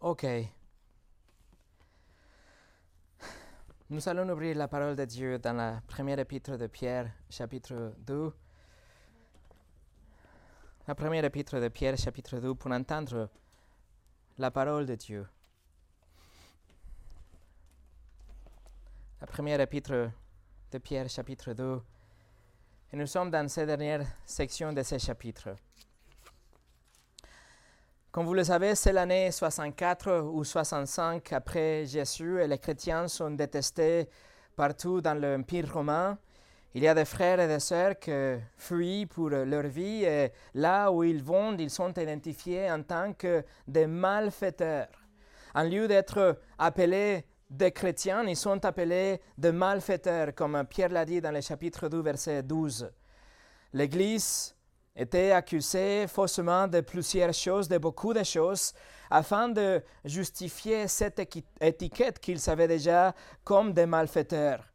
Ok. Nous allons ouvrir la parole de Dieu dans la première épître de Pierre, chapitre 2. La première épître de Pierre, chapitre 2, pour entendre la parole de Dieu. La première épître de Pierre, chapitre 2. Et nous sommes dans cette dernière section de ce chapitre. Comme vous le savez, c'est l'année 64 ou 65 après Jésus et les chrétiens sont détestés partout dans l'Empire romain. Il y a des frères et des sœurs qui fuient pour leur vie et là où ils vont, ils sont identifiés en tant que des malfaiteurs. En lieu d'être appelés des chrétiens, ils sont appelés des malfaiteurs, comme Pierre l'a dit dans le chapitre 2, verset 12. L'Église était accusé faussement de plusieurs choses, de beaucoup de choses, afin de justifier cette étiquette qu'ils savaient déjà comme des malfaiteurs.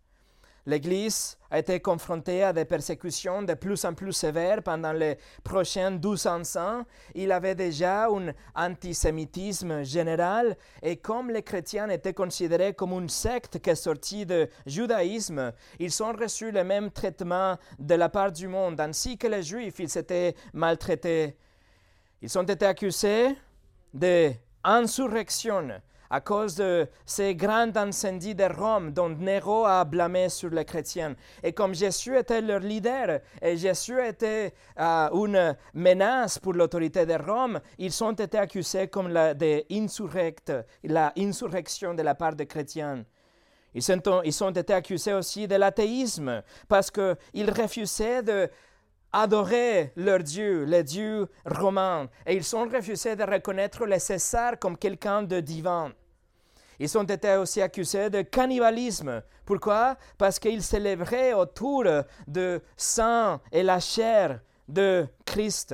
L'Église a été confrontée à des persécutions de plus en plus sévères pendant les prochains 1200 ans. Il avait déjà un antisémitisme général et comme les chrétiens étaient considérés comme une secte qui est sortie du judaïsme, ils ont reçu le même traitement de la part du monde, ainsi que les juifs, ils étaient maltraités. Ils ont été accusés d'insurrection à cause de ces grands incendies de Rome dont Néro a blâmé sur les chrétiens. Et comme Jésus était leur leader et Jésus était euh, une menace pour l'autorité de Rome, ils ont été accusés comme la, la insurrection de la part des chrétiens. Ils ils ont été accusés aussi de l'athéisme parce qu'ils refusaient de adorer leur Dieu, les dieux romains, et ils ont refusé de reconnaître le César comme quelqu'un de divin. Ils ont été aussi accusés de cannibalisme. Pourquoi? Parce qu'ils célébraient autour de sang et la chair de Christ.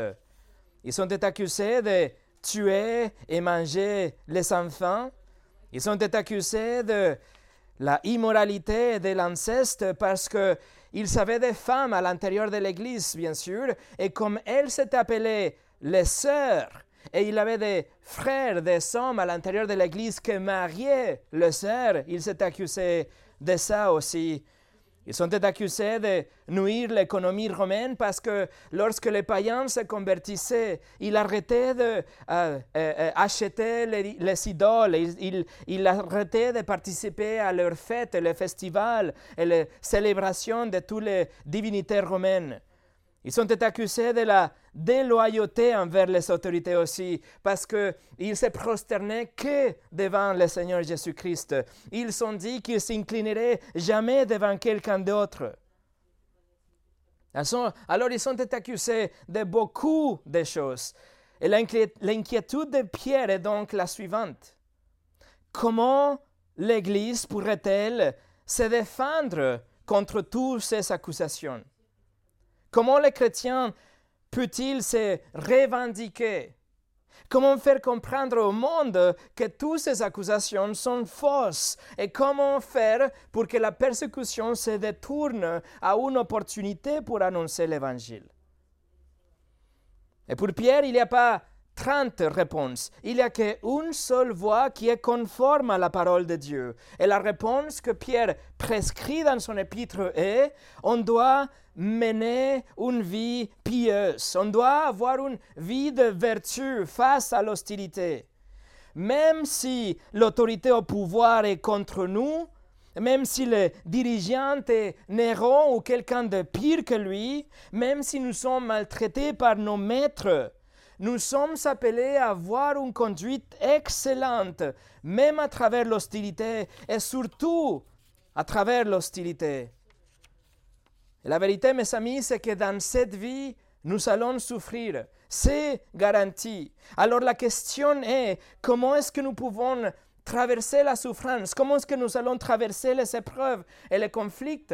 Ils ont été accusés de tuer et manger les enfants. Ils ont été accusés de la immoralité de l'inceste parce que ils avaient des femmes à l'intérieur de l'Église, bien sûr, et comme elles s'étaient appelées les sœurs, et il avait des frères, des hommes à l'intérieur de l'Église qui mariaient les sœurs, ils s'étaient accusés de ça aussi. Ils sont accusés de nuire l'économie romaine parce que lorsque les païens se convertissaient, ils arrêtaient d'acheter euh, euh, les, les, idoles, ils, ils, arrêtaient de participer à leurs fêtes, les festivals et les célébrations de toutes les divinités romaines. Ils sont accusés de la déloyauté envers les autorités aussi, parce qu'ils se prosternaient que devant le Seigneur Jésus-Christ. Ils ont dit qu'ils s'inclineraient jamais devant quelqu'un d'autre. Alors ils sont accusés de beaucoup de choses. Et l'inquiétude de Pierre est donc la suivante. Comment l'Église pourrait-elle se défendre contre toutes ces accusations? Comment les chrétiens peut-il se revendiquer? Comment faire comprendre au monde que toutes ces accusations sont fausses? Et comment faire pour que la persécution se détourne à une opportunité pour annoncer l'Évangile? Et pour Pierre, il n'y a pas 30 réponses. Il n'y a qu'une seule voie qui est conforme à la parole de Dieu. Et la réponse que Pierre prescrit dans son épître est, on doit mener une vie pieuse, on doit avoir une vie de vertu face à l'hostilité. Même si l'autorité au pouvoir est contre nous, même si le dirigeant est Néron ou quelqu'un de pire que lui, même si nous sommes maltraités par nos maîtres, nous sommes appelés à avoir une conduite excellente, même à travers l'hostilité et surtout à travers l'hostilité. la vérité, mes amis, c'est que dans cette vie, nous allons souffrir. C'est garanti. Alors la question est, comment est-ce que nous pouvons traverser la souffrance? Comment est-ce que nous allons traverser les épreuves et les conflits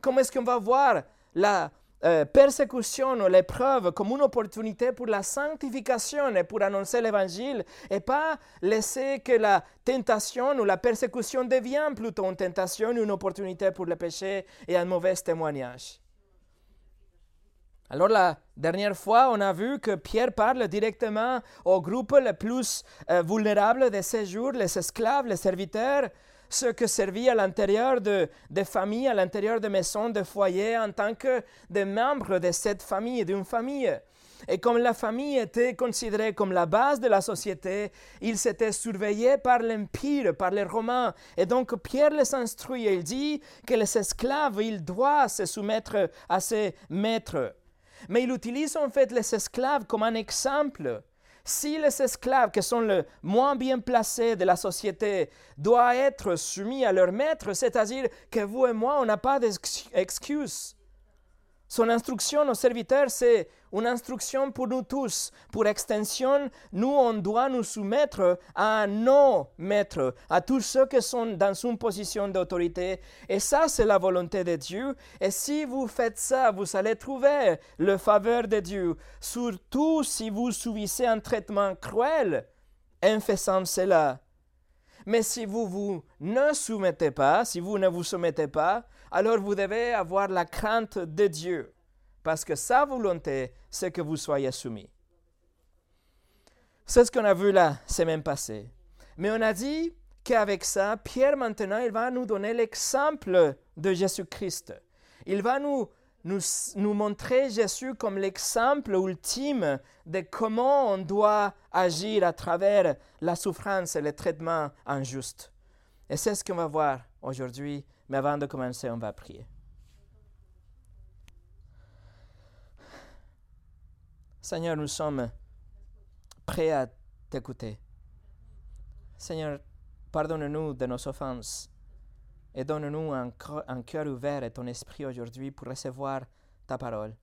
Comment est-ce qu'on va voir la euh, persécution ou l'épreuve comme une opportunité pour la sanctification et pour annoncer l'évangile et pas laisser que la tentation ou la persécution devienne plutôt une tentation, une opportunité pour le péché et un mauvais témoignage. Alors la dernière fois, on a vu que Pierre parle directement au groupe le plus euh, vulnérable de ces jours, les esclaves, les serviteurs, ceux qui servaient à l'intérieur de, de familles, à l'intérieur de maisons, de foyers, en tant que des membres de cette famille, d'une famille. Et comme la famille était considérée comme la base de la société, ils étaient surveillés par l'Empire, par les Romains. Et donc Pierre les instruit et il dit que les esclaves, ils doivent se soumettre à ses maîtres. Mais il utilise en fait les esclaves comme un exemple. Si les esclaves qui sont le moins bien placés de la société doivent être soumis à leur maître, c'est-à-dire que vous et moi, on n'a pas d'excuse. Son instruction aux serviteurs, c'est une instruction pour nous tous. Pour extension, nous, on doit nous soumettre à nos maîtres, à tous ceux qui sont dans une position d'autorité. Et ça, c'est la volonté de Dieu. Et si vous faites ça, vous allez trouver le faveur de Dieu. Surtout si vous subissez un traitement cruel en faisant cela. Mais si vous vous ne soumettez pas, si vous ne vous soumettez pas, alors vous devez avoir la crainte de Dieu, parce que sa volonté, c'est que vous soyez soumis. C'est ce qu'on a vu la semaine passée. Mais on a dit qu'avec ça, Pierre maintenant, il va nous donner l'exemple de Jésus-Christ. Il va nous, nous, nous, montrer Jésus comme l'exemple ultime de comment on doit agir à travers la souffrance et le traitement injuste. Et c'est ce qu'on va voir aujourd'hui mais avant de commencer, on va prier. Seigneur, nous sommes prêts à t'écouter. Seigneur, pardonne-nous de nos offenses et donne-nous un, un cœur ouvert et ton esprit aujourd'hui pour recevoir ta parole.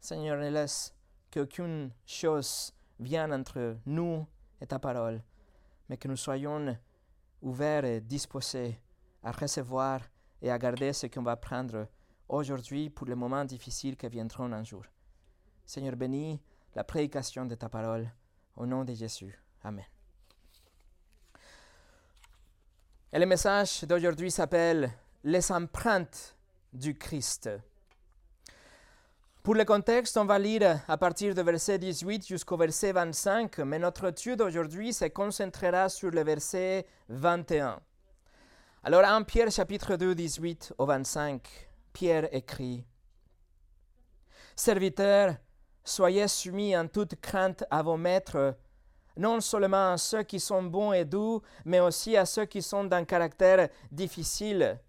Seigneur, ne laisse qu'aucune chose vienne entre nous et ta parole, mais que nous soyons ouverts et disposés à recevoir et à garder ce qu'on va prendre aujourd'hui pour les moments difficiles qui viendront un jour. Seigneur, bénis la prédication de ta parole au nom de Jésus. Amen. Et le message d'aujourd'hui s'appelle Les empreintes du Christ. Pour le contexte, on va lire à partir du verset 18 jusqu'au verset 25, mais notre étude aujourd'hui se concentrera sur le verset 21. Alors en Pierre chapitre 2, 18 au 25, Pierre écrit, Serviteurs, soyez soumis en toute crainte à vos maîtres, non seulement à ceux qui sont bons et doux, mais aussi à ceux qui sont d'un caractère difficile.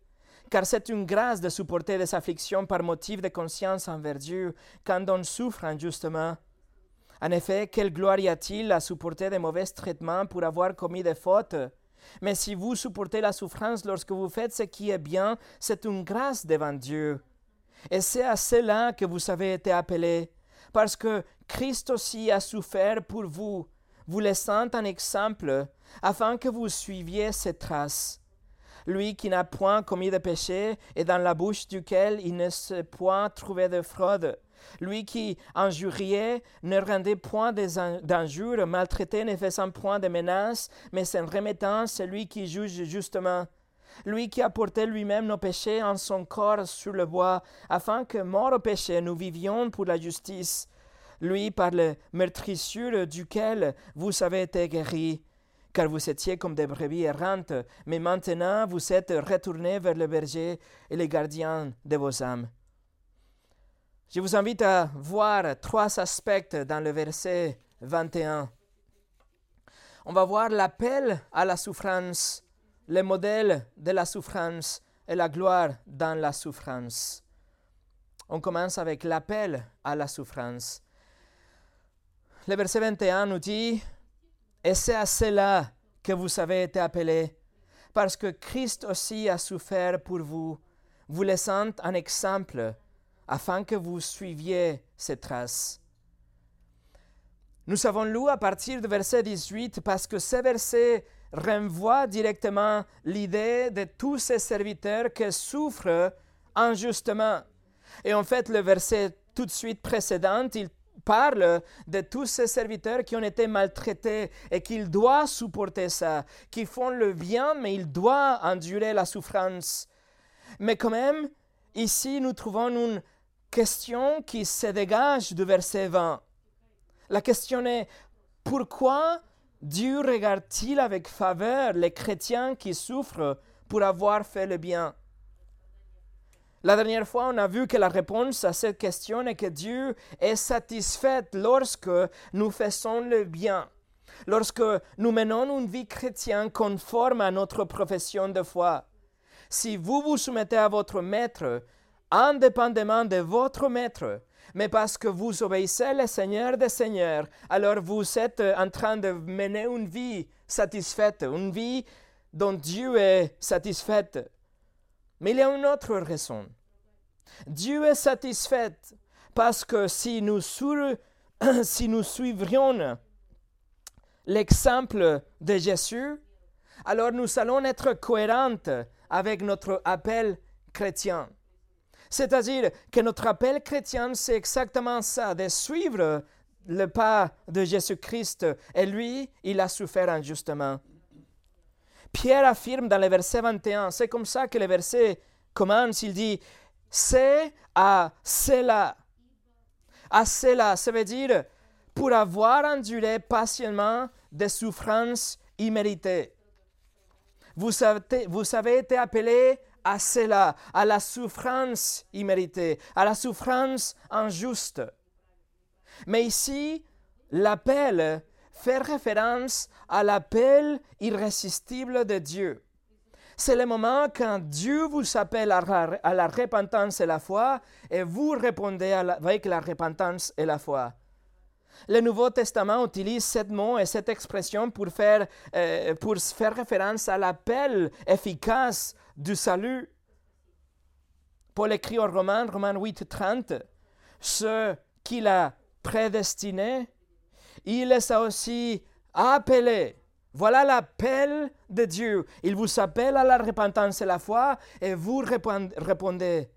Car c'est une grâce de supporter des afflictions par motif de conscience envers Dieu quand on souffre injustement. En effet, quelle gloire y a-t-il à supporter de mauvais traitements pour avoir commis des fautes? Mais si vous supportez la souffrance lorsque vous faites ce qui est bien, c'est une grâce devant Dieu. Et c'est à cela que vous avez été appelés, parce que Christ aussi a souffert pour vous, vous laissant un exemple, afin que vous suiviez ses traces. Lui qui n'a point commis de péché et dans la bouche duquel il ne s'est point trouvé de fraude lui qui injuriait ne rendait point d'injures, maltraitait ne faisant point de menaces, mais s'en remettant celui qui juge justement. Lui qui a porté lui-même nos péchés en son corps sur le bois, afin que, mort au péché, nous vivions pour la justice. Lui par le meurtrissure duquel vous avez été guéris, car vous étiez comme des brebis errantes, mais maintenant vous êtes retournés vers le berger et les gardiens de vos âmes. Je vous invite à voir trois aspects dans le verset 21. On va voir l'appel à la souffrance, le modèle de la souffrance et la gloire dans la souffrance. On commence avec l'appel à la souffrance. Le verset 21 nous dit, Et c'est à cela que vous avez été appelés, parce que Christ aussi a souffert pour vous, vous laissant un exemple afin que vous suiviez ces traces. Nous avons lu à partir du verset 18 parce que ce verset renvoie directement l'idée de tous ces serviteurs qui souffrent injustement. Et en fait, le verset tout de suite précédent, il parle de tous ces serviteurs qui ont été maltraités et qu'ils doivent supporter ça, qui font le bien, mais ils doivent endurer la souffrance. Mais quand même, ici, nous trouvons une question qui se dégage du verset 20. La question est, pourquoi Dieu regarde-t-il avec faveur les chrétiens qui souffrent pour avoir fait le bien? La dernière fois, on a vu que la réponse à cette question est que Dieu est satisfait lorsque nous faisons le bien, lorsque nous menons une vie chrétienne conforme à notre profession de foi. Si vous vous soumettez à votre maître, indépendamment de votre maître, mais parce que vous obéissez le Seigneur des Seigneurs, alors vous êtes en train de mener une vie satisfaite, une vie dont Dieu est satisfait. Mais il y a une autre raison. Dieu est satisfait parce que si nous, si nous suivrions l'exemple de Jésus, alors nous allons être cohérents avec notre appel chrétien. C'est-à-dire que notre appel chrétien, c'est exactement ça, de suivre le pas de Jésus-Christ. Et lui, il a souffert injustement. Pierre affirme dans le verset 21, c'est comme ça que le verset commence, il dit, c'est à cela. À cela, ça veut dire pour avoir enduré patiemment des souffrances imméritées. Vous avez, été appelé à cela, à la souffrance imméritée, à la souffrance injuste. Mais ici, l'appel fait référence à l'appel irrésistible de Dieu. C'est le moment quand Dieu vous appelle à la, repentance et la foi et vous répondez avec la repentance et la foi. Le Nouveau Testament utilise ce mot et cette expression pour faire, euh, pour faire référence à l'appel efficace du salut. Paul écrit aux Romains, Romains 8, 30, ce qu'il a prédestiné, il les a aussi appelés. Voilà l'appel de Dieu. Il vous appelle à la repentance et la foi et vous répondez.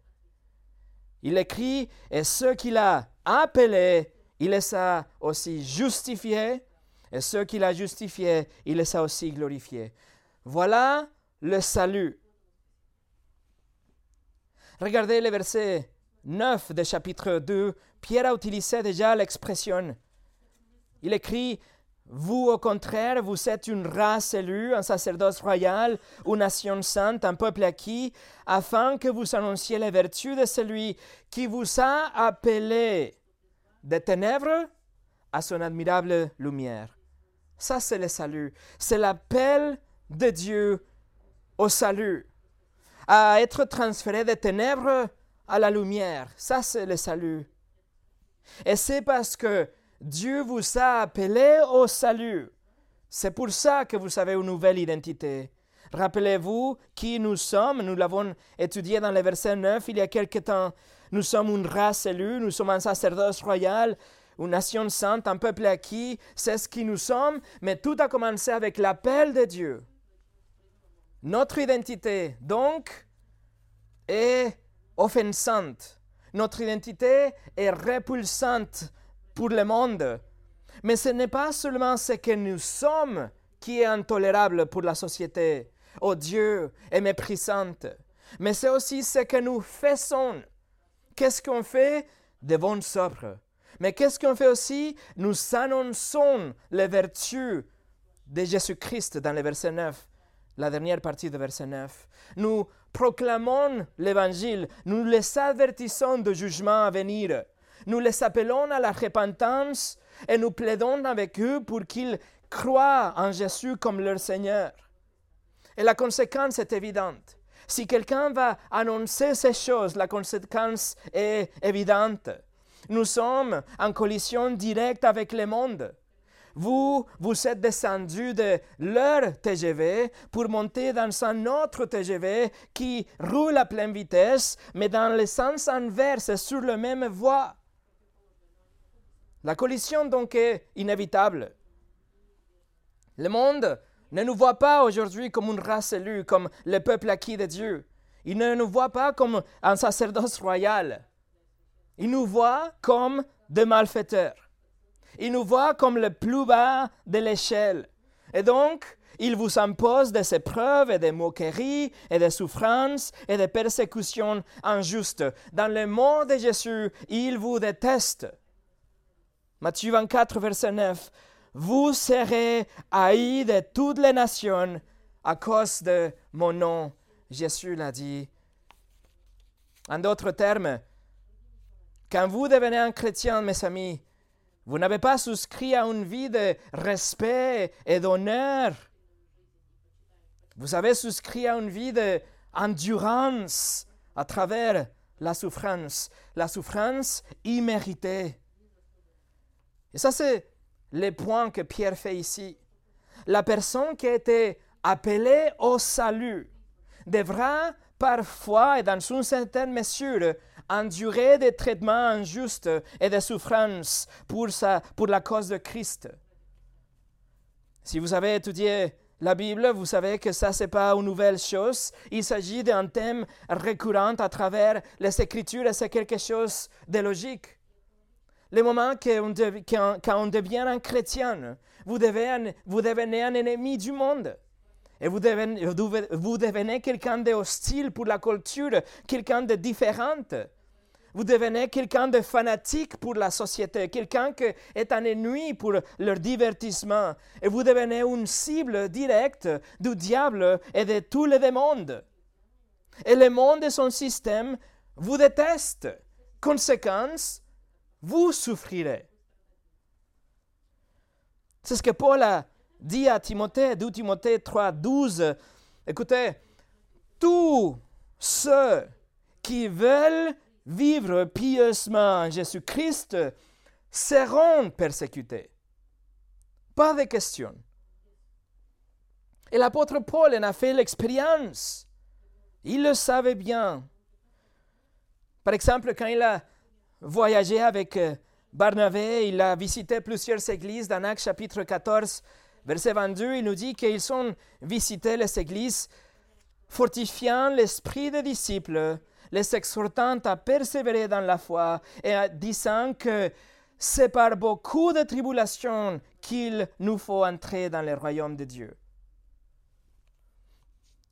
Il écrit, et ceux qu'il a appelés, il les a aussi justifiés, et ceux qu'il a justifiés, il les a aussi glorifiés. Voilà le salut. Regardez le verset 9 du chapitre 2. Pierre a utilisé déjà l'expression. Il écrit Vous, au contraire, vous êtes une race élue, un sacerdoce royal, une nation sainte, un peuple acquis, afin que vous annonciez les vertus de celui qui vous a appelé des ténèbres à son admirable lumière. Ça, c'est le salut. C'est l'appel de Dieu au salut à être transféré des ténèbres à la lumière. Ça, c'est le salut. Et c'est parce que Dieu vous a appelé au salut. C'est pour ça que vous avez une nouvelle identité. Rappelez-vous qui nous sommes. Nous l'avons étudié dans le verset 9 il y a quelque temps. Nous sommes une race élue, nous sommes un sacerdoce royal, une nation sainte, un peuple acquis. C'est ce qui nous sommes. Mais tout a commencé avec l'appel de Dieu. Notre identité, donc, est offensante. Notre identité est repulsante pour le monde. Mais ce n'est pas seulement ce que nous sommes qui est intolérable pour la société, odieux et méprisante, mais c'est aussi ce que nous faisons. Qu'est-ce qu'on fait De bonnes. Mais qu'est-ce qu'on fait aussi? Nous annonçons les vertus de Jésus-Christ dans le verset 9 la dernière partie du verset 9. Nous proclamons l'Évangile, nous les avertissons du jugement à venir, nous les appelons à la repentance et nous plaidons avec eux pour qu'ils croient en Jésus comme leur Seigneur. Et la conséquence est évidente. Si quelqu'un va annoncer ces choses, la conséquence est évidente. Nous sommes en collision directe avec le monde. Vous, vous êtes descendu de leur TGV pour monter dans un autre TGV qui roule à pleine vitesse, mais dans le sens inverse, sur la même voie. La collision donc est inévitable. Le monde ne nous voit pas aujourd'hui comme une race élue, comme le peuple acquis de Dieu. Il ne nous voit pas comme un sacerdoce royal. Il nous voit comme des malfaiteurs. Il nous voit comme le plus bas de l'échelle. Et donc, Il vous impose des épreuves et des moqueries et des souffrances et des persécutions injustes. Dans le monde de Jésus, il vous déteste. Matthieu 24, verset 9. Vous serez haïs de toutes les nations à cause de mon nom. Jésus l'a dit. En d'autres termes, quand vous devenez un chrétien, mes amis, vous n'avez pas souscrit à une vie de respect et d'honneur. Vous avez souscrit à une vie d'endurance à travers la souffrance, la souffrance imméritée. Et ça, c'est le point que Pierre fait ici. La personne qui a été appelée au salut devra parfois et dans une certaine mesure endurer des traitements injustes et des souffrances pour, pour la cause de Christ. Si vous avez étudié la Bible, vous savez que ça, ce n'est pas une nouvelle chose. Il s'agit d'un thème récurrent à travers les Écritures et c'est quelque chose de logique. Le moment quand on devient un chrétien, vous devenez un ennemi du monde. Et vous devenez, vous devenez quelqu'un de hostile pour la culture, quelqu'un de différent. Vous devenez quelqu'un de fanatique pour la société, quelqu'un qui est un ennemi pour leur divertissement. Et vous devenez une cible directe du diable et de tous les démons. Et le monde et son système vous détestent. Conséquence, vous souffrirez. C'est ce que Paul a dit à Timothée, 2 Timothée 3, 12, écoutez, tous ceux qui veulent vivre pieusement en Jésus-Christ seront persécutés. Pas de question. Et l'apôtre Paul en a fait l'expérience. Il le savait bien. Par exemple, quand il a voyagé avec euh, Barnabé, il a visité plusieurs églises dans Actes chapitre 14, Verset 22, il nous dit qu'ils ont visité les églises, fortifiant l'esprit des disciples, les exhortant à persévérer dans la foi et disant que c'est par beaucoup de tribulations qu'il nous faut entrer dans le royaume de Dieu.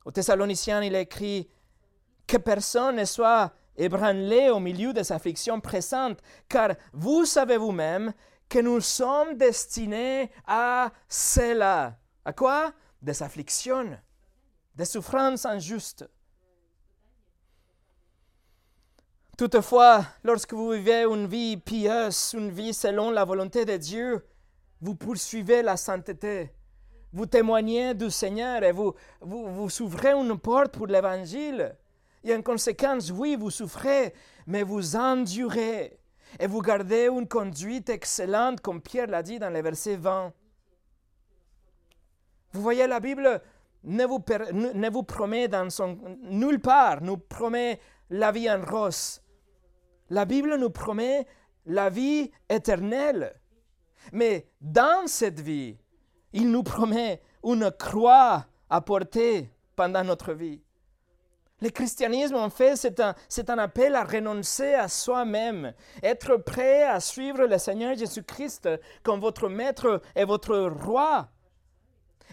Aux Thessaloniciens, il écrit que personne ne soit ébranlé au milieu des afflictions présentes, car vous savez vous-même que nous sommes destinés à cela. À quoi? Des afflictions, des souffrances injustes. Toutefois, lorsque vous vivez une vie pieuse, une vie selon la volonté de Dieu, vous poursuivez la sainteté, vous témoignez du Seigneur et vous, vous, vous ouvrez une porte pour l'Évangile. Et en conséquence, oui, vous souffrez, mais vous endurez et vous gardez une conduite excellente, comme Pierre l'a dit dans le verset 20. Vous voyez, la Bible ne vous, promet dans son, nulle part, nous promet la vie en rose. La Bible nous promet la vie éternelle. Mais dans cette vie, il nous promet une croix à porter pendant notre vie. Le christianisme, en fait, c'est un, appel à renoncer à soi-même, être prêt à suivre le Seigneur Jésus-Christ comme votre maître et votre roi.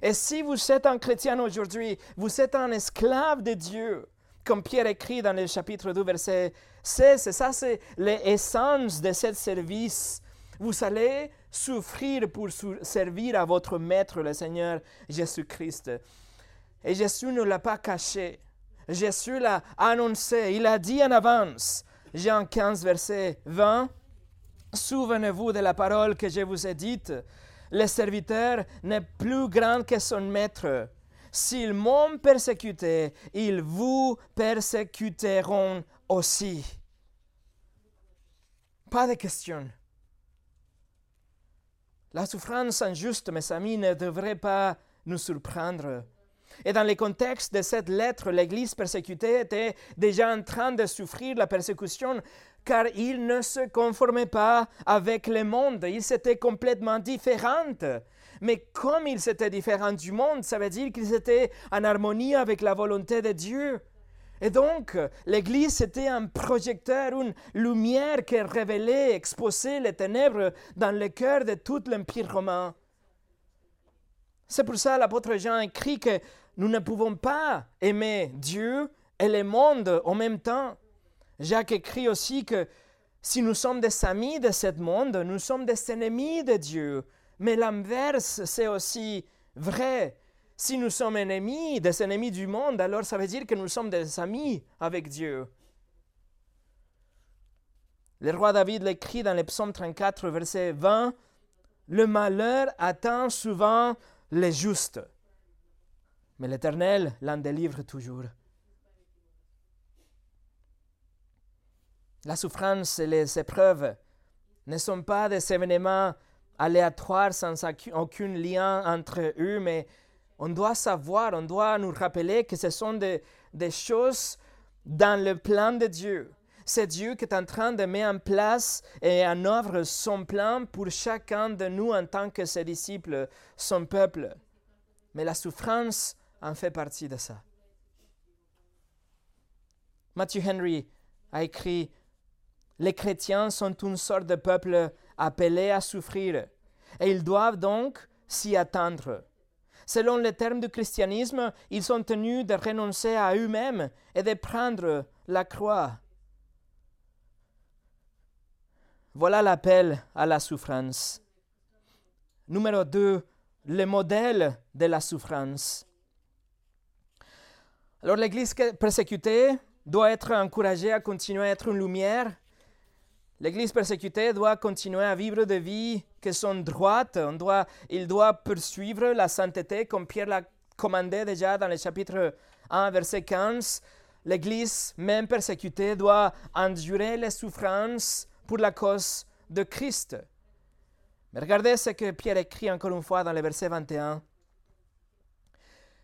Et si vous êtes un chrétien aujourd'hui, vous êtes un esclave de Dieu, comme Pierre écrit dans le chapitre 2, verset 16, ça c'est l'essence de ce service. Vous allez souffrir pour servir à votre maître, le Seigneur Jésus-Christ. Et Jésus ne l'a pas caché. Jésus l'a annoncé, il a dit en avance. Jean 15, verset 20. Souvenez-vous de la parole que je vous ai dite. Le serviteur n'est plus grand que son maître. S'ils m'ont persécuté, ils vous persécuteront aussi. Pas de question. La souffrance injuste, mes amis, ne devrait pas nous surprendre. Et dans le contexte de cette lettre, l'Église persécutée était déjà en train de souffrir la persécution car il ne se conformait pas avec le monde, ils étaient complètement différents. Mais comme ils étaient différents du monde, ça veut dire qu'ils étaient en harmonie avec la volonté de Dieu. Et donc, l'Église était un projecteur, une lumière qui révélait, exposait les ténèbres dans le cœur de tout l'Empire romain. C'est pour ça l'apôtre Jean écrit que nous ne pouvons pas aimer Dieu et le monde en même temps. Jacques écrit aussi que si nous sommes des amis de ce monde, nous sommes des ennemis de Dieu. Mais l'inverse, c'est aussi vrai. Si nous sommes ennemis, des ennemis du monde, alors ça veut dire que nous sommes des amis avec Dieu. Le roi David l'écrit dans le psaume 34, verset 20, Le malheur atteint souvent les justes, mais l'Éternel l'en délivre toujours. La souffrance et les épreuves ne sont pas des événements aléatoires sans aucun lien entre eux, mais on doit savoir, on doit nous rappeler que ce sont des, des choses dans le plan de Dieu. C'est Dieu qui est en train de mettre en place et en œuvre son plan pour chacun de nous en tant que ses disciples, son peuple. Mais la souffrance en fait partie de ça. Matthew Henry a écrit Les chrétiens sont une sorte de peuple appelé à souffrir, et ils doivent donc s'y attendre. Selon les termes du christianisme, ils sont tenus de renoncer à eux-mêmes et de prendre la croix. Voilà l'appel à la souffrance. Numéro 2, le modèle de la souffrance. Alors l'Église persécutée doit être encouragée à continuer à être une lumière. L'Église persécutée doit continuer à vivre des vies qui sont droites. On doit, il doit poursuivre la sainteté comme Pierre l'a commandé déjà dans le chapitre 1, verset 15. L'Église, même persécutée, doit endurer les souffrances pour la cause de Christ. Mais regardez ce que Pierre écrit encore une fois dans le verset 21.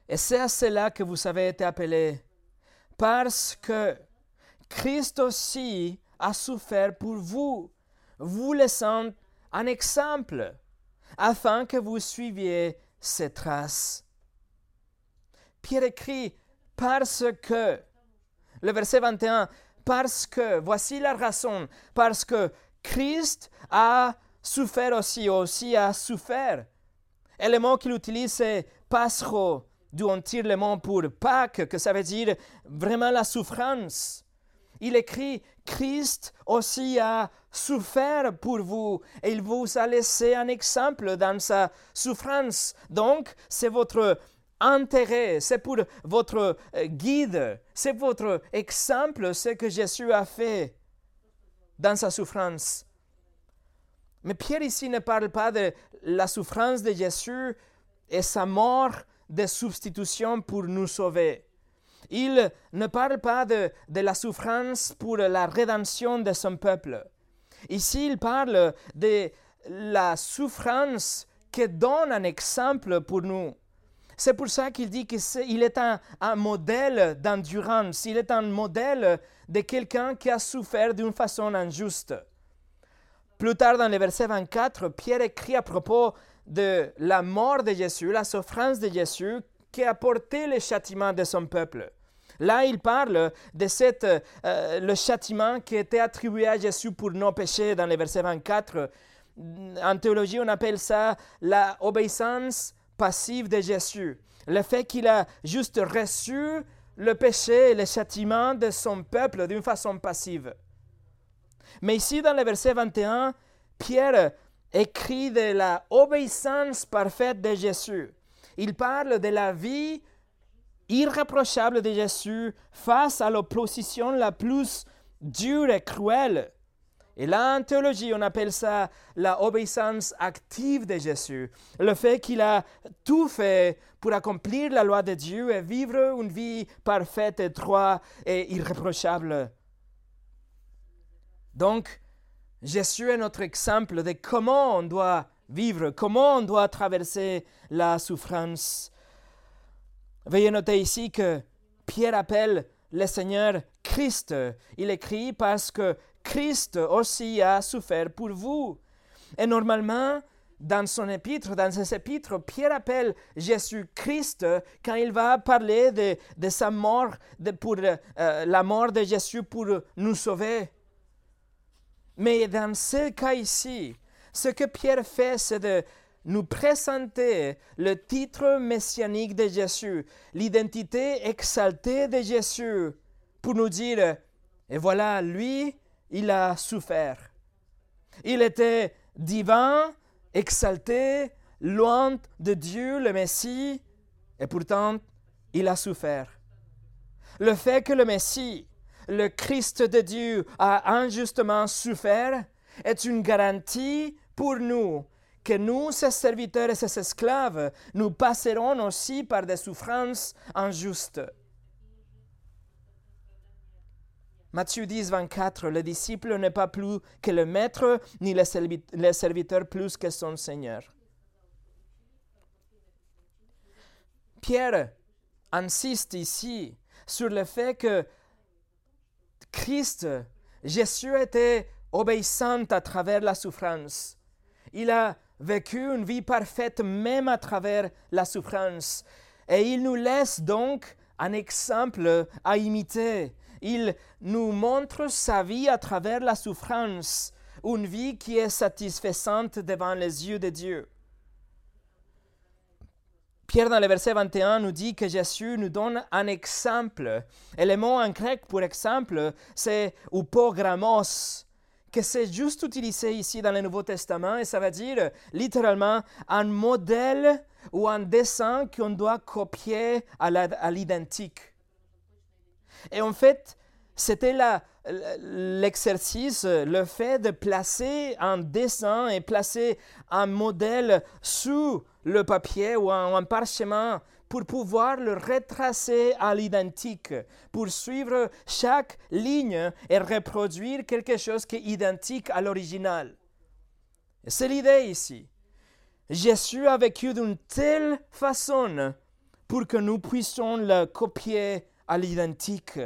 Et c'est à cela que vous avez été appelés, parce que Christ aussi a souffert pour vous, vous laissant un exemple, afin que vous suiviez ses traces. Pierre écrit, parce que, le verset 21, parce que, voici la raison, parce que Christ a souffert aussi, aussi a souffert. Et le mot qu'il utilise, c'est pasro, d'où on tire le mot pour Pâques, que ça veut dire vraiment la souffrance. Il écrit, Christ aussi a souffert pour vous et il vous a laissé un exemple dans sa souffrance. Donc, c'est votre intérêt, c'est pour votre euh, guide, c'est votre exemple, ce que Jésus a fait dans sa souffrance. Mais Pierre ici ne parle pas de la souffrance de Jésus et sa mort de substitution pour nous sauver. Il ne parle pas de, de la souffrance pour la rédemption de son peuple. Ici, il parle de la souffrance qui donne un exemple pour nous. C'est pour ça qu'il dit qu'il est un, un modèle d'endurance, il est un modèle de quelqu'un qui a souffert d'une façon injuste. Plus tard dans le verset 24, Pierre écrit à propos de la mort de Jésus, la souffrance de Jésus qui a porté le châtiment de son peuple. Là, il parle de cette, euh, le châtiment qui était attribué à Jésus pour nos péchés dans le verset 24. En théologie, on appelle ça la passive de Jésus. Le fait qu'il a juste reçu le péché et le châtiment de son peuple d'une façon passive. Mais ici, dans le verset 21, Pierre écrit de la obéissance parfaite de Jésus. Il parle de la vie irréprochable de Jésus face à l'opposition la plus dure et cruelle. Et là, en théologie, on appelle ça la obéissance active de Jésus. Le fait qu'il a tout fait pour accomplir la loi de Dieu et vivre une vie parfaite, droite et irréprochable. Donc, Jésus est notre exemple de comment on doit vivre, comment on doit traverser la souffrance. Veuillez noter ici que Pierre appelle le Seigneur Christ. Il écrit parce que Christ aussi a souffert pour vous. Et normalement, dans son épître, dans ses épîtres, Pierre appelle Jésus-Christ quand il va parler de, de sa mort, de, pour euh, la mort de Jésus pour nous sauver. Mais dans ce cas ici, ce que Pierre fait, c'est de nous présenter le titre messianique de Jésus, l'identité exaltée de Jésus, pour nous dire, et voilà, lui, il a souffert. Il était divin, exalté, loin de Dieu, le Messie, et pourtant, il a souffert. Le fait que le Messie, le Christ de Dieu, a injustement souffert est une garantie pour nous que nous, ses serviteurs et ses esclaves, nous passerons aussi par des souffrances injustes. Matthieu 10, 24, le disciple n'est pas plus que le maître, ni le serviteur plus que son Seigneur. Pierre insiste ici sur le fait que Christ, Jésus était obéissant à travers la souffrance. Il a vécu une vie parfaite même à travers la souffrance. Et il nous laisse donc un exemple à imiter. Il nous montre sa vie à travers la souffrance, une vie qui est satisfaisante devant les yeux de Dieu. Pierre, dans le verset 21, nous dit que Jésus nous donne un exemple. Et le mot en grec pour exemple, c'est upogramos, que c'est juste utilisé ici dans le Nouveau Testament, et ça veut dire littéralement un modèle ou un dessin qu'on doit copier à l'identique. Et en fait, c'était l'exercice, le fait de placer un dessin et placer un modèle sous le papier ou un, parchemin pour pouvoir le retracer à l'identique, pour suivre chaque ligne et reproduire quelque chose qui est identique à l'original. C'est l'idée ici. Jésus a vécu d'une telle façon pour que nous puissions le copier à l'identique.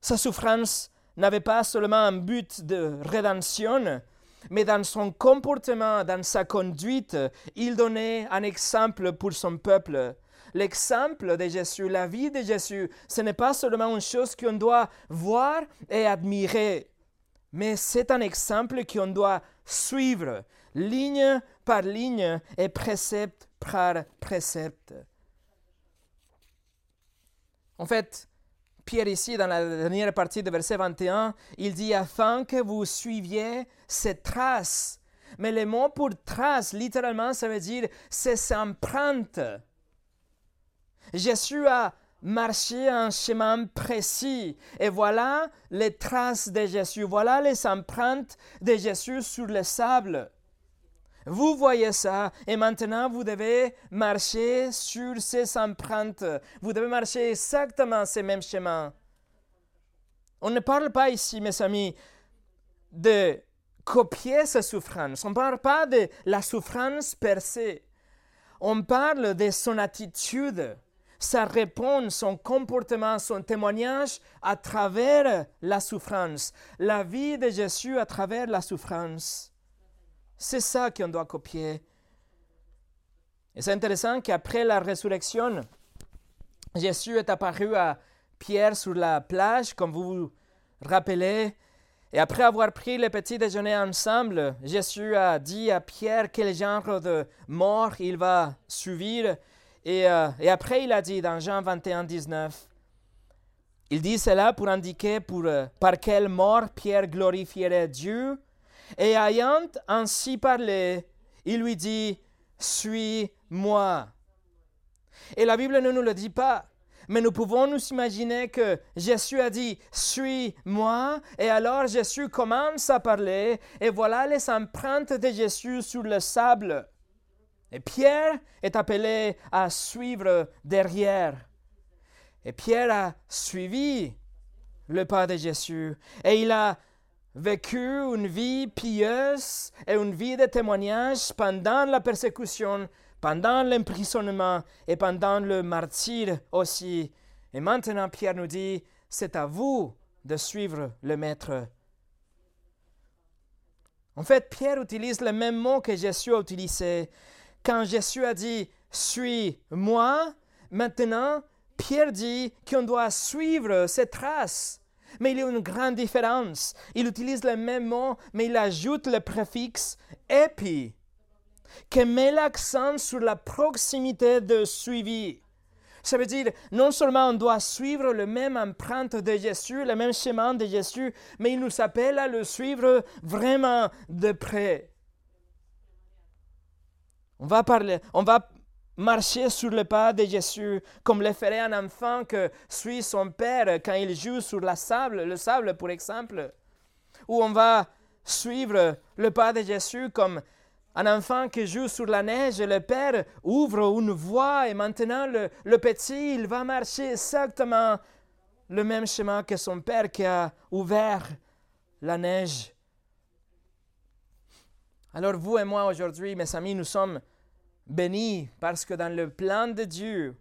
Sa souffrance n'avait pas seulement un but de rédemption, mais dans son comportement, dans sa conduite, il donnait un exemple pour son peuple. L'exemple de Jésus, la vie de Jésus, ce n'est pas seulement une chose qu'on doit voir et admirer, mais c'est un exemple qu'on doit suivre, ligne par ligne et précepte par précepte. En fait, Pierre ici, dans la dernière partie de verset 21, il dit afin que vous suiviez cette trace. Mais le mot pour trace, littéralement, ça veut dire ses empreintes. Jésus a marché un chemin précis. Et voilà les traces de Jésus. Voilà les empreintes de Jésus sur le sable. Vous voyez ça et maintenant vous devez marcher sur ces empreintes. Vous devez marcher exactement ces mêmes chemins. On ne parle pas ici, mes amis, de copier sa souffrance. On ne parle pas de la souffrance per se. On parle de son attitude, sa réponse, son comportement, son témoignage à travers la souffrance. La vie de Jésus à travers la souffrance. C'est ça qu'on doit copier. Et c'est intéressant qu'après la résurrection, Jésus est apparu à Pierre sur la plage, comme vous vous rappelez. Et après avoir pris le petit déjeuner ensemble, Jésus a dit à Pierre quel genre de mort il va subir. Et, euh, et après, il a dit dans Jean 21, 19, il dit cela pour indiquer pour, euh, par quelle mort Pierre glorifierait Dieu et ayant ainsi parlé, il lui dit, Suis-moi. Et la Bible ne nous le dit pas, mais nous pouvons nous imaginer que Jésus a dit, Suis-moi, et alors Jésus commence à parler, et voilà les empreintes de Jésus sur le sable. Et Pierre est appelé à suivre derrière. Et Pierre a suivi le pas de Jésus, et il a vécu une vie pieuse et une vie de témoignage pendant la persécution, pendant l'emprisonnement et pendant le martyr aussi. Et maintenant, Pierre nous dit, c'est à vous de suivre le Maître. En fait, Pierre utilise le même mot que Jésus a utilisé. Quand Jésus a dit Suis-moi, maintenant, Pierre dit qu'on doit suivre ses traces. Mais il y a une grande différence. Il utilise le même mot, mais il ajoute le préfixe épi. qui met l'accent sur la proximité de suivi. Ça veut dire, non seulement on doit suivre le même empreinte de Jésus, le même chemin de Jésus, mais il nous appelle à le suivre vraiment de près. On va parler, on va marcher sur le pas de Jésus, comme le ferait un enfant que suit son père quand il joue sur la sable, le sable, pour exemple. Ou on va suivre le pas de Jésus comme un enfant qui joue sur la neige, le père ouvre une voie et maintenant le, le, petit, il va marcher exactement le même chemin que son père qui a ouvert la neige. Alors vous et moi aujourd'hui, mes amis, nous sommes bénis parce que dans le plan de Dieu,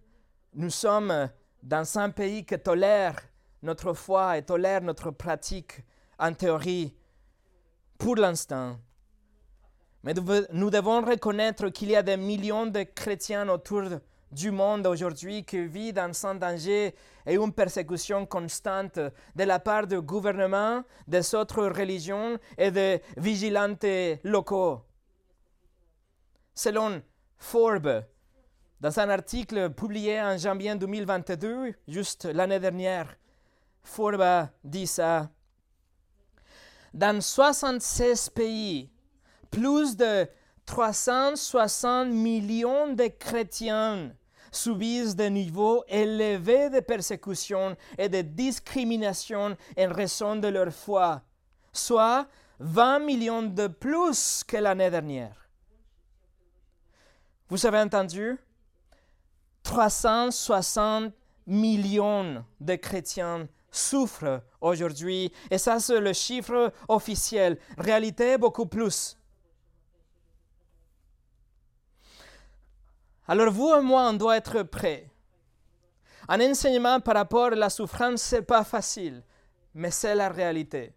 nous sommes dans un pays qui tolère notre foi et tolère notre pratique en théorie pour l'instant. Mais nous devons reconnaître qu'il y a des millions de chrétiens autour du monde aujourd'hui qui vivent dans un danger et une persécution constante de la part du gouvernement, des autres religions et des vigilantes locaux. Selon Forbes, dans un article publié en janvier 2022, juste l'année dernière, Forbes dit ça. Dans 76 pays, plus de 360 millions de chrétiens subissent des niveaux élevés de persécution et de discrimination en raison de leur foi, soit 20 millions de plus que l'année dernière. Vous avez entendu? 360 millions de chrétiens souffrent aujourd'hui, et ça c'est le chiffre officiel. Réalité, beaucoup plus. Alors vous et moi, on doit être prêts. Un enseignement par rapport à la souffrance, ce n'est pas facile, mais c'est la réalité.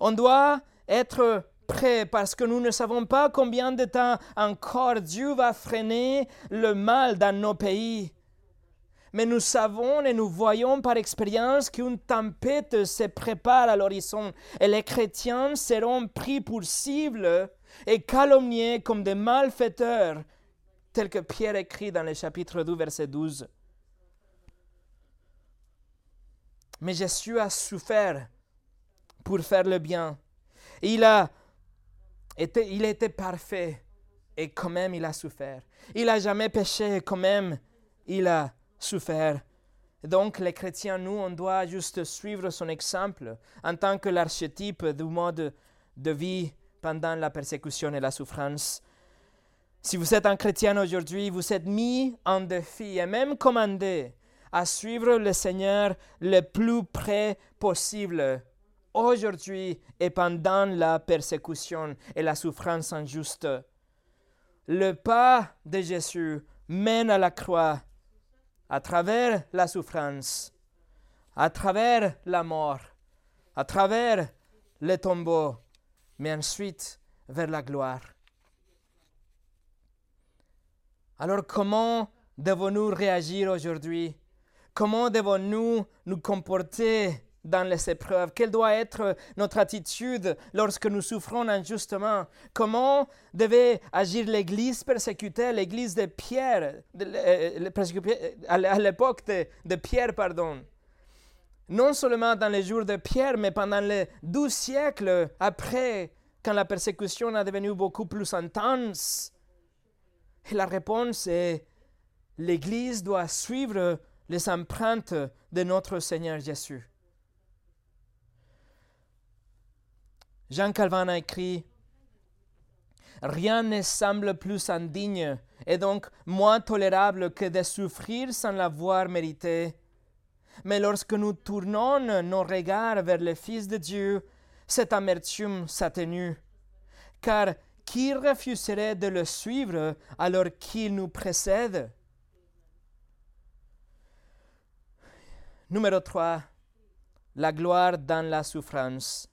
On doit être prêt parce que nous ne savons pas combien de temps encore Dieu va freiner le mal dans nos pays. Mais nous savons et nous voyons par expérience qu'une tempête se prépare à l'horizon et les chrétiens seront pris pour cible et calomniés comme des malfaiteurs tel que Pierre écrit dans le chapitre 2, verset 12. Mais Jésus a souffert pour faire le bien. Il a il était parfait et quand même il a souffert. Il n'a jamais péché et quand même il a souffert. Donc les chrétiens, nous, on doit juste suivre son exemple en tant que l'archétype du mode de vie pendant la persécution et la souffrance. Si vous êtes un chrétien aujourd'hui, vous êtes mis en défi et même commandé à suivre le Seigneur le plus près possible aujourd'hui et pendant la persécution et la souffrance injuste. Le pas de Jésus mène à la croix à travers la souffrance, à travers la mort, à travers le tombeau, mais ensuite vers la gloire. Alors comment devons-nous réagir aujourd'hui? Comment devons-nous nous comporter dans les épreuves Quelle doit être notre attitude lorsque nous souffrons injustement? Comment devait agir l'Église persécutée, l'Église de Pierre, euh, à l'époque de, de Pierre, pardon? Non seulement dans les jours de Pierre, mais pendant les douze siècles après, quand la persécution a devenu beaucoup plus intense. Et la réponse est, l'Église doit suivre les empreintes de notre Seigneur Jésus. Jean Calvin a écrit, Rien ne semble plus indigne et donc moins tolérable que de souffrir sans l'avoir mérité. Mais lorsque nous tournons nos regards vers le Fils de Dieu, cette amertume s'atténue, car qui refuserait de le suivre alors qu'il nous précède? Numéro 3. La gloire dans la souffrance.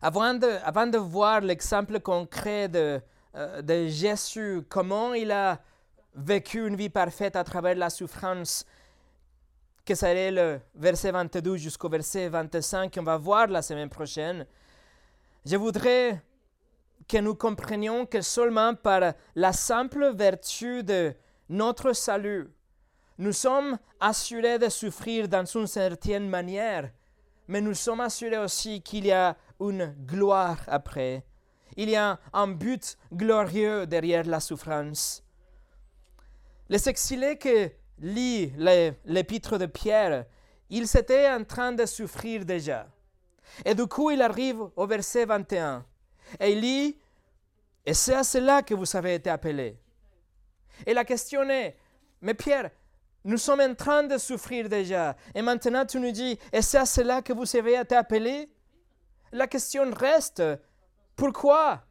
Avant de, voir l'exemple concret de, euh, de Jésus, comment il a vécu une vie parfaite à travers la souffrance, que serait le verset 22 jusqu'au verset 25 qu'on va voir la semaine prochaine, je voudrais que nous comprenions que seulement par la simple vertu de notre salut, nous sommes assurés de souffrir dans une certaine manière, mais nous sommes assurés aussi qu'il y a une gloire après. Il y a un but glorieux derrière la souffrance. Les exilés qui lisent l'épître de Pierre, ils étaient en train de souffrir déjà. Et du coup, il arrive au verset 21. Et il dit, et c'est à cela que vous avez été appelés. Et la question est, mais Pierre, nous sommes en train de souffrir déjà. Et maintenant, tu nous dis, et c'est à cela que vous avez été appelés La question reste, pourquoi?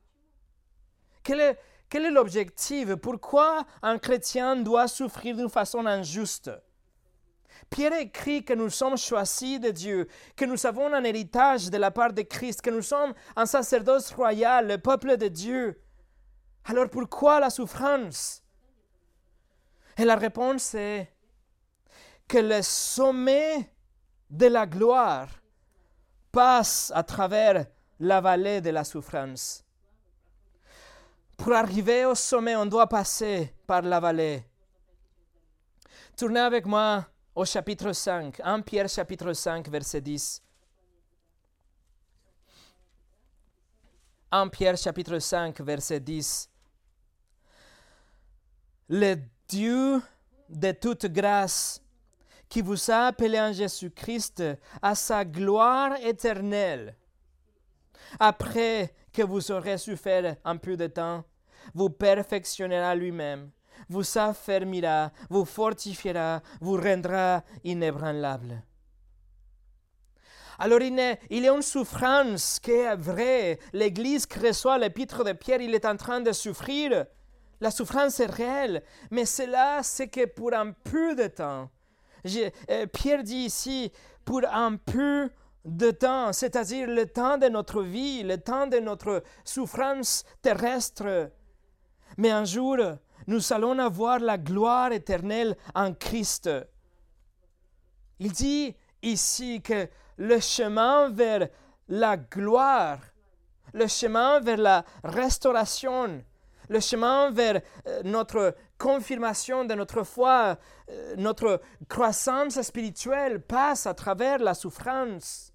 Quel est, quel est l'objectif? Pourquoi un chrétien doit souffrir d'une façon injuste? Pierre écrit que nous sommes choisis de Dieu, que nous avons un héritage de la part de Christ, que nous sommes un sacerdoce royal, le peuple de Dieu. Alors pourquoi la souffrance? Et la réponse est que le sommet de la gloire passe à travers la vallée de la souffrance. Pour arriver au sommet, on doit passer par la vallée. Tournez avec moi au chapitre 5, 1 Pierre chapitre 5, verset 10. 1 Pierre chapitre 5, verset 10. Le Dieu de toute grâce qui vous a appelé en Jésus-Christ à sa gloire éternelle, après que vous aurez souffert un peu de temps, vous perfectionnera lui-même, vous affermira, vous fortifiera, vous rendra inébranlable. Alors il, y a une souffrance qui est vraie. L'Église qui reçoit l'épître de Pierre, il est en train de souffrir. La souffrance est réelle, mais cela, c'est que pour un peu de temps. Euh, Pierre dit ici, pour un peu de temps, c'est-à-dire le temps de notre vie, le temps de notre souffrance terrestre. Mais un jour, nous allons avoir la gloire éternelle en Christ. Il dit ici que le chemin vers la gloire, le chemin vers la restauration, le chemin vers euh, notre confirmation de notre foi, euh, notre croissance spirituelle passe à travers la souffrance.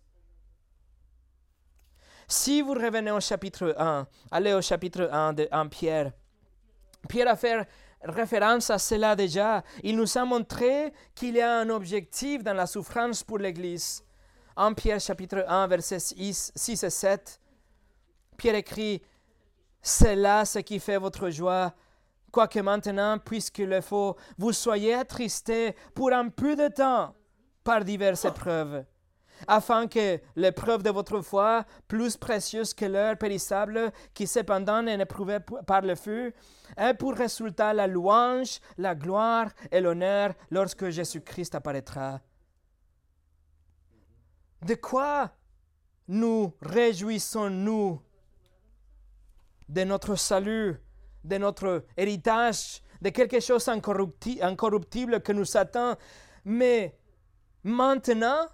Si vous revenez au chapitre 1, allez au chapitre 1 de 1 Pierre, Pierre a fait référence à cela déjà. Il nous a montré qu'il y a un objectif dans la souffrance pour l'Église. En Pierre chapitre 1, versets 6, et 7, Pierre écrit, C'est là ce qui fait votre joie, quoique maintenant, puisqu'il le faut, vous soyez attristés pour un peu de temps par diverses épreuves afin que l'épreuve de votre foi, plus précieuse que l'heure périssable, qui cependant est éprouvée par le feu, ait pour résultat la louange, la gloire et l'honneur lorsque Jésus-Christ apparaîtra. De quoi nous réjouissons-nous? De notre salut, de notre héritage, de quelque chose incorruptible que nous attend, mais maintenant,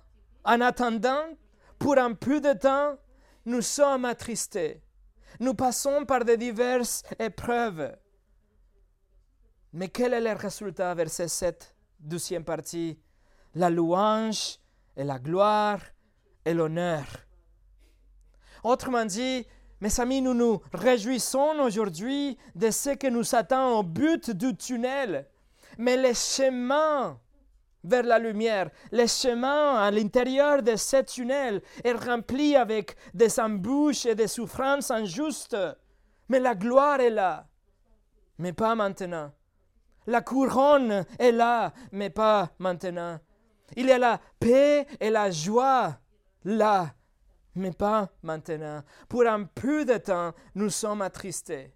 en attendant, pour un peu de temps, nous sommes attristés. Nous passons par de diverses épreuves. Mais quel est le résultat, verset 7, deuxième partie? La louange et la gloire et l'honneur. Autrement dit, mes amis, nous nous réjouissons aujourd'hui de ce que nous attend au but du tunnel. Mais le chemin vers la lumière. Le chemin à l'intérieur de ce tunnel est rempli avec des embûches et des souffrances injustes. Mais la gloire est là, mais pas maintenant. La couronne est là, mais pas maintenant. Il y a la paix et la joie là, mais pas maintenant. Pour un peu de temps, nous sommes attristés.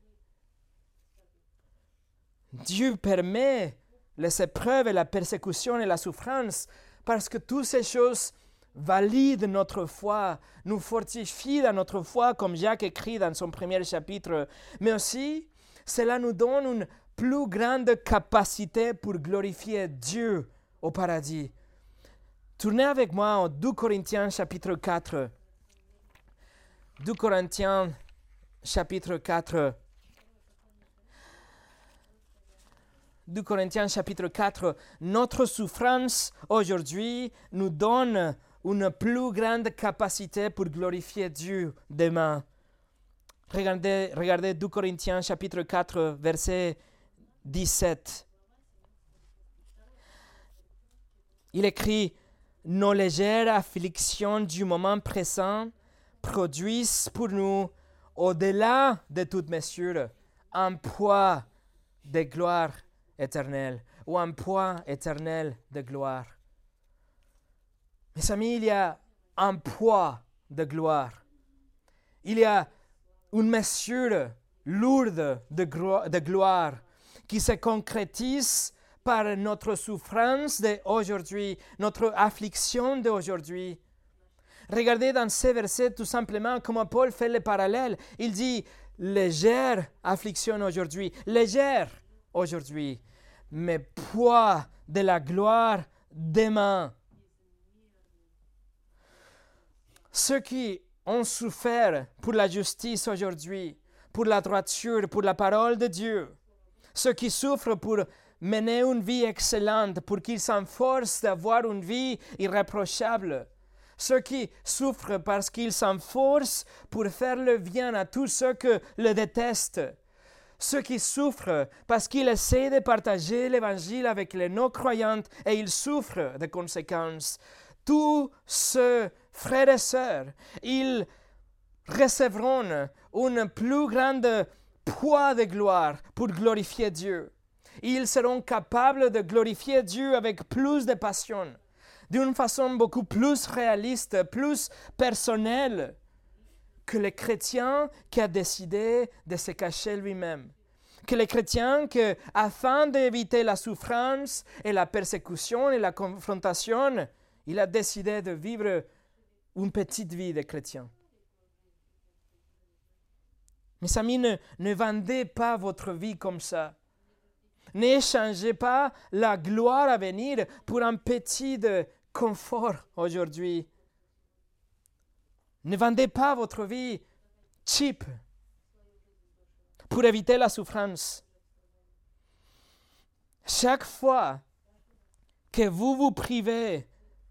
Dieu permet les épreuves et la persécution et la souffrance, parce que toutes ces choses valident notre foi, nous fortifient dans notre foi, comme Jacques écrit dans son premier chapitre, mais aussi cela nous donne une plus grande capacité pour glorifier Dieu au paradis. Tournez avec moi en 2 Corinthiens chapitre 4. 2 Corinthiens chapitre 4. 2 Corinthiens chapitre 4, notre souffrance aujourd'hui nous donne une plus grande capacité pour glorifier Dieu demain. Regardez, regardez 2 Corinthiens chapitre 4, verset 17. Il écrit, Nos légères afflictions du moment présent produisent pour nous, au-delà de toute mesure, un poids de gloire éternelle ou un poids éternel de gloire. Mes amis, il y a un poids de gloire. Il y a une mesure lourde de, de gloire qui se concrétise par notre souffrance d'aujourd'hui, notre affliction d'aujourd'hui. Regardez dans ces versets tout simplement comment Paul fait le parallèle. Il dit légère affliction aujourd'hui, légère aujourd'hui, mais poids de la gloire demain. Ceux qui ont souffert pour la justice aujourd'hui, pour la droiture, pour la parole de Dieu, ceux qui souffrent pour mener une vie excellente, pour qu'ils s'enforcent d'avoir une vie irréprochable, ceux qui souffrent parce qu'ils s'enforcent pour faire le bien à tous ceux qui le détestent, ceux qui souffrent parce qu'ils essaient de partager l'évangile avec les non-croyantes et ils souffrent des conséquences. Tous ceux, frères et sœurs, ils recevront un plus grand poids de gloire pour glorifier Dieu. Ils seront capables de glorifier Dieu avec plus de passion, d'une façon beaucoup plus réaliste, plus personnelle que le chrétien qui a décidé de se cacher lui-même. Que le chrétien qui, afin d'éviter la souffrance et la persécution et la confrontation, il a décidé de vivre une petite vie de chrétien. Mes amis, ne, ne vendez pas votre vie comme ça. N'échangez pas la gloire à venir pour un petit confort aujourd'hui. Ne vendez pas votre vie cheap pour éviter la souffrance. Chaque fois que vous vous privez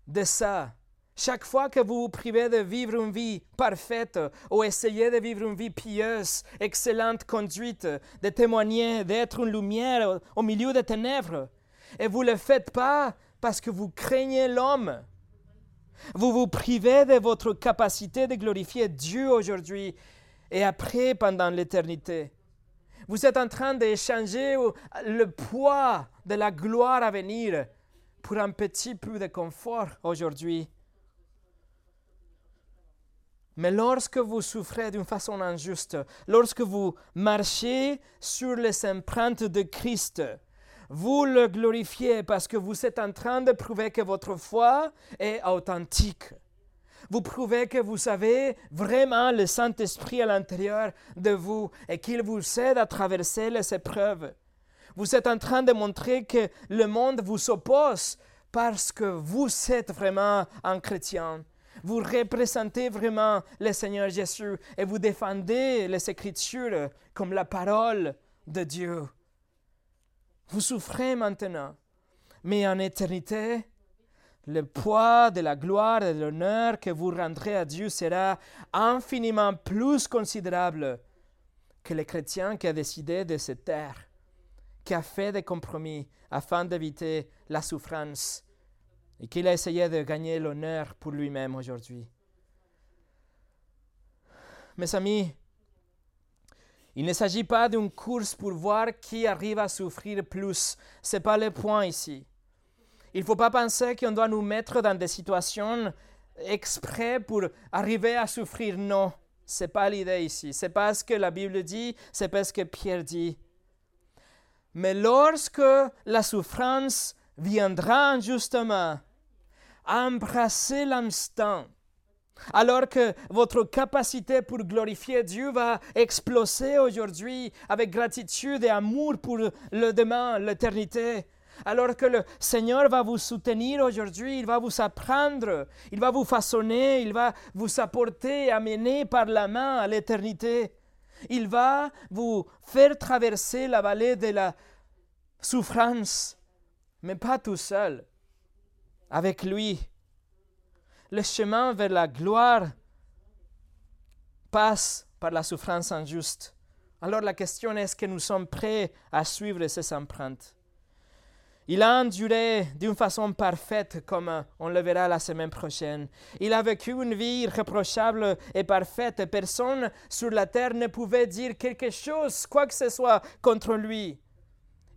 de ça, chaque fois que vous vous privez de vivre une vie parfaite ou essayez de vivre une vie pieuse, excellente conduite, de témoigner, d'être une lumière au milieu des ténèbres, et vous ne le faites pas parce que vous craignez l'homme, vous vous privez de votre capacité de glorifier Dieu aujourd'hui et après pendant l'éternité. Vous êtes en train d'échanger le poids de la gloire à venir pour un petit peu de confort aujourd'hui. Mais lorsque vous souffrez d'une façon injuste, lorsque vous marchez sur les empreintes de Christ, vous le glorifiez parce que vous êtes en train de prouver que votre foi est authentique. Vous prouvez que vous avez vraiment le Saint-Esprit à l'intérieur de vous et qu'il vous aide à traverser les épreuves. Vous êtes en train de montrer que le monde vous oppose parce que vous êtes vraiment un chrétien. Vous représentez vraiment le Seigneur Jésus et vous défendez les Écritures comme la parole de Dieu. Vous souffrez maintenant, mais en éternité, le poids de la gloire et de l'honneur que vous rendrez à Dieu sera infiniment plus considérable que le chrétien qui a décidé de se taire, qui a fait des compromis afin d'éviter la souffrance et qu'il a essayé de gagner l'honneur pour lui-même aujourd'hui. Mes amis, il ne s'agit pas d'une course pour voir qui arrive à souffrir plus. Ce n'est pas le point ici. Il ne faut pas penser qu'on doit nous mettre dans des situations exprès pour arriver à souffrir. Non, ce n'est pas l'idée ici. Ce n'est pas ce que la Bible dit, c'est pas ce que Pierre dit. Mais lorsque la souffrance viendra justement, embrassez l'instant. Alors que votre capacité pour glorifier Dieu va exploser aujourd'hui avec gratitude et amour pour le demain, l'éternité. Alors que le Seigneur va vous soutenir aujourd'hui, il va vous apprendre, il va vous façonner, il va vous apporter amener par la main à l'éternité. Il va vous faire traverser la vallée de la souffrance, mais pas tout seul, avec lui. Le chemin vers la gloire passe par la souffrance injuste. Alors la question est, est-ce que nous sommes prêts à suivre ces empreintes? Il a enduré d'une façon parfaite, comme on le verra la semaine prochaine. Il a vécu une vie irréprochable et parfaite. Personne sur la terre ne pouvait dire quelque chose, quoi que ce soit, contre lui.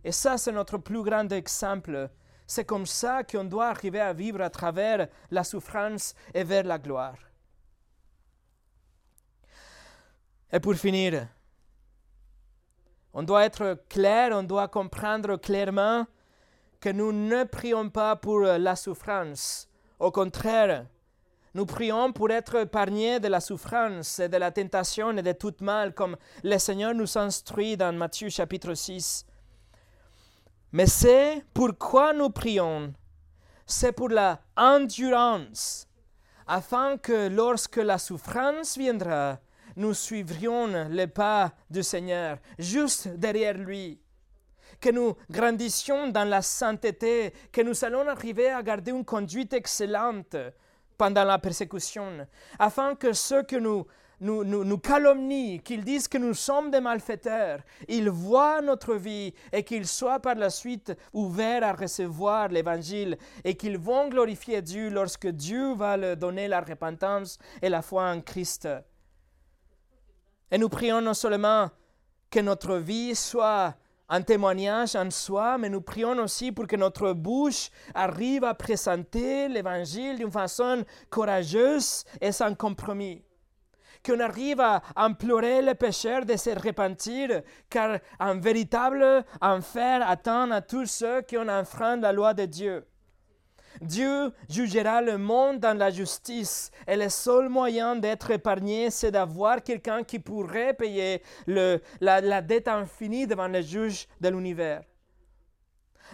Et ça, c'est notre plus grand exemple. C'est comme ça qu'on doit arriver à vivre à travers la souffrance et vers la gloire. Et pour finir, on doit être clair, on doit comprendre clairement que nous ne prions pas pour la souffrance. Au contraire, nous prions pour être épargnés de la souffrance et de la tentation et de tout mal, comme le Seigneur nous instruit dans Matthieu chapitre 6. Mais c'est pourquoi nous prions. C'est pour la endurance, afin que lorsque la souffrance viendra, nous suivrions les pas du Seigneur, juste derrière lui que nous grandissions dans la sainteté, que nous allons arriver à garder une conduite excellente pendant la persécution, afin que ceux que nous nous, nous, calomnient, qu'ils disent que nous sommes des malfaiteurs, ils voient notre vie et qu'ils soient par la suite ouverts à recevoir l'Évangile et qu'ils vont glorifier Dieu lorsque Dieu va leur donner la repentance et la foi en Christ. Et nous prions non seulement que notre vie soit un témoignage en soi, mais nous prions aussi pour que notre bouche arrive à présenter l'Évangile d'une façon courageuse et sans compromis. Qu'on arrive à implorer les pécheurs de se repentir, car un véritable enfer attend à tous ceux qui ont enfreint la loi de Dieu. Dieu jugera le monde dans la justice et le seul moyen d'être épargné, c'est d'avoir quelqu'un qui pourrait payer le, la, la dette infinie devant le juge de l'univers.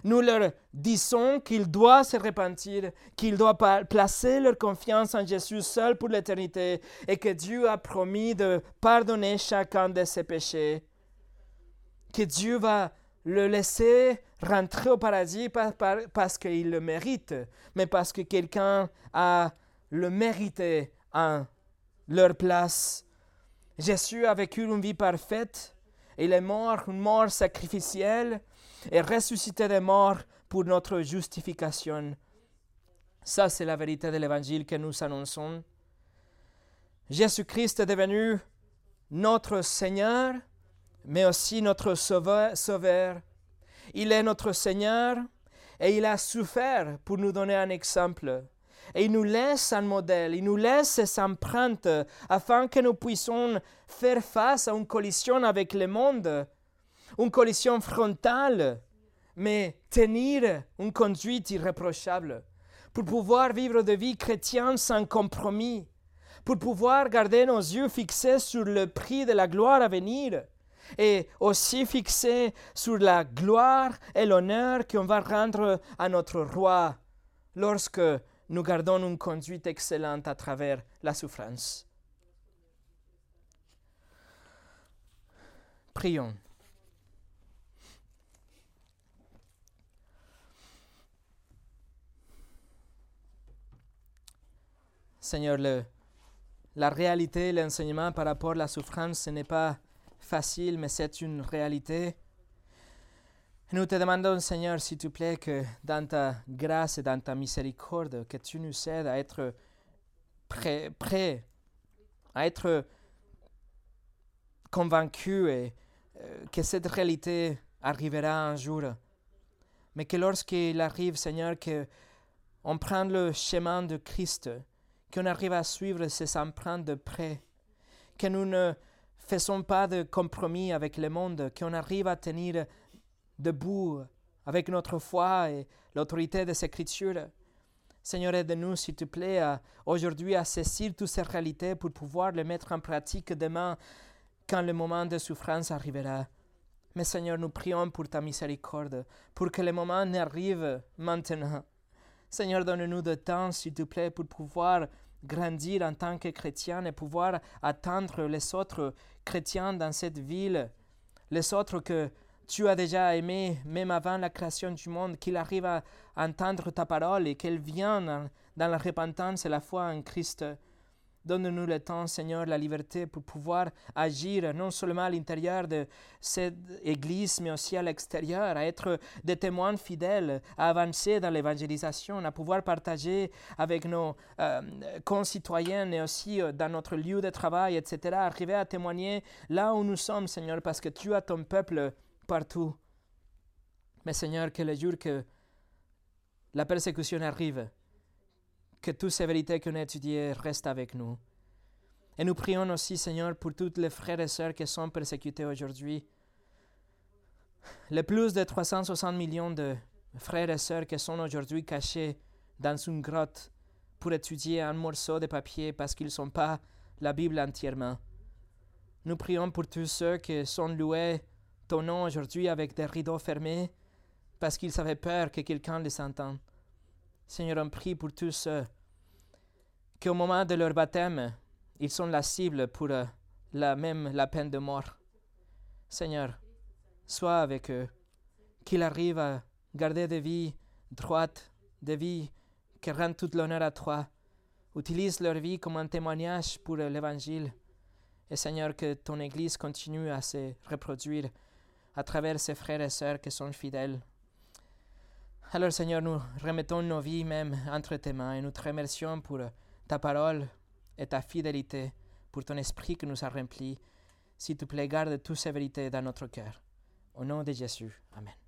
Nous leur disons qu'ils doivent se repentir, qu'ils doivent placer leur confiance en Jésus seul pour l'éternité et que Dieu a promis de pardonner chacun de ses péchés. Que Dieu va le laisser rentrer au paradis pas parce qu'il le mérite, mais parce que quelqu'un a le mérité en leur place. Jésus a vécu une vie parfaite. Il est mort, une mort sacrificielle, et ressuscité des morts pour notre justification. Ça, c'est la vérité de l'évangile que nous annonçons. Jésus-Christ est devenu notre Seigneur, mais aussi notre sauveur. Il est notre Seigneur et il a souffert pour nous donner un exemple. Et il nous laisse un modèle, il nous laisse ses empreintes afin que nous puissions faire face à une collision avec le monde, une collision frontale, mais tenir une conduite irréprochable, pour pouvoir vivre de vie chrétienne sans compromis, pour pouvoir garder nos yeux fixés sur le prix de la gloire à venir, et aussi fixé sur la gloire et l'honneur qu'on va rendre à notre roi lorsque nous gardons une conduite excellente à travers la souffrance. Prions. Seigneur, la réalité, l'enseignement par rapport à la souffrance, ce n'est pas facile, mais c'est une réalité. Nous te demandons, Seigneur, s'il te plaît, que dans ta grâce et dans ta miséricorde, que tu nous aides à être prêts, prêt, à être convaincus et euh, que cette réalité arrivera un jour. Mais que lorsqu'il arrive, Seigneur, que on prend le chemin de Christ, qu'on arrive à suivre ses empreintes de près, que nous ne faisons pas de compromis avec le monde, qu'on arrive à tenir debout avec notre foi et l'autorité des Écritures. Seigneur, aide-nous, s'il te plaît, aujourd'hui à saisir toutes ces réalités pour pouvoir les mettre en pratique demain quand le moment de souffrance arrivera. Mais Seigneur, nous prions pour ta miséricorde, pour que le moment n'arrive maintenant. Seigneur, donne-nous de temps, s'il te plaît, pour pouvoir grandir en tant que chrétien et pouvoir attendre les autres chrétiens dans cette ville, les autres que tu as déjà aimés même avant la création du monde, qu'ils arrivent à entendre ta parole et qu'elles viennent dans la repentance et la foi en Christ. Donne-nous le temps, Seigneur, la liberté pour pouvoir agir non seulement à l'intérieur de cette Église, mais aussi à l'extérieur, à être des témoins fidèles, à avancer dans l'évangélisation, à pouvoir partager avec nos euh, concitoyens et aussi euh, dans notre lieu de travail, etc., arriver à témoigner là où nous sommes, Seigneur, parce que tu as ton peuple partout. Mais Seigneur, que le jour que la persécution arrive, que toutes ces vérités qu'on a étudiées restent avec nous. Et nous prions aussi, Seigneur, pour tous les frères et sœurs qui sont persécutés aujourd'hui. Les plus de 360 millions de frères et sœurs qui sont aujourd'hui cachés dans une grotte pour étudier un morceau de papier parce qu'ils ne sont pas la Bible entièrement. Nous prions pour tous ceux qui sont loués ton nom aujourd'hui avec des rideaux fermés parce qu'ils avaient peur que quelqu'un les entende. Seigneur, on prie pour tous ceux qu'au moment de leur baptême, ils sont la cible pour euh, la même la peine de mort. Seigneur, sois avec eux, qu'ils arrivent à garder des vies droites, des vies qui rendent tout l'honneur à toi. Utilise leur vie comme un témoignage pour l'Évangile. Et Seigneur, que ton Église continue à se reproduire à travers ses frères et sœurs qui sont fidèles. Alors Seigneur, nous remettons nos vies même entre tes mains et nous te remercions pour ta parole et ta fidélité, pour ton esprit qui nous a remplis. S'il te plaît, garde toutes ces vérités dans notre cœur. Au nom de Jésus. Amen.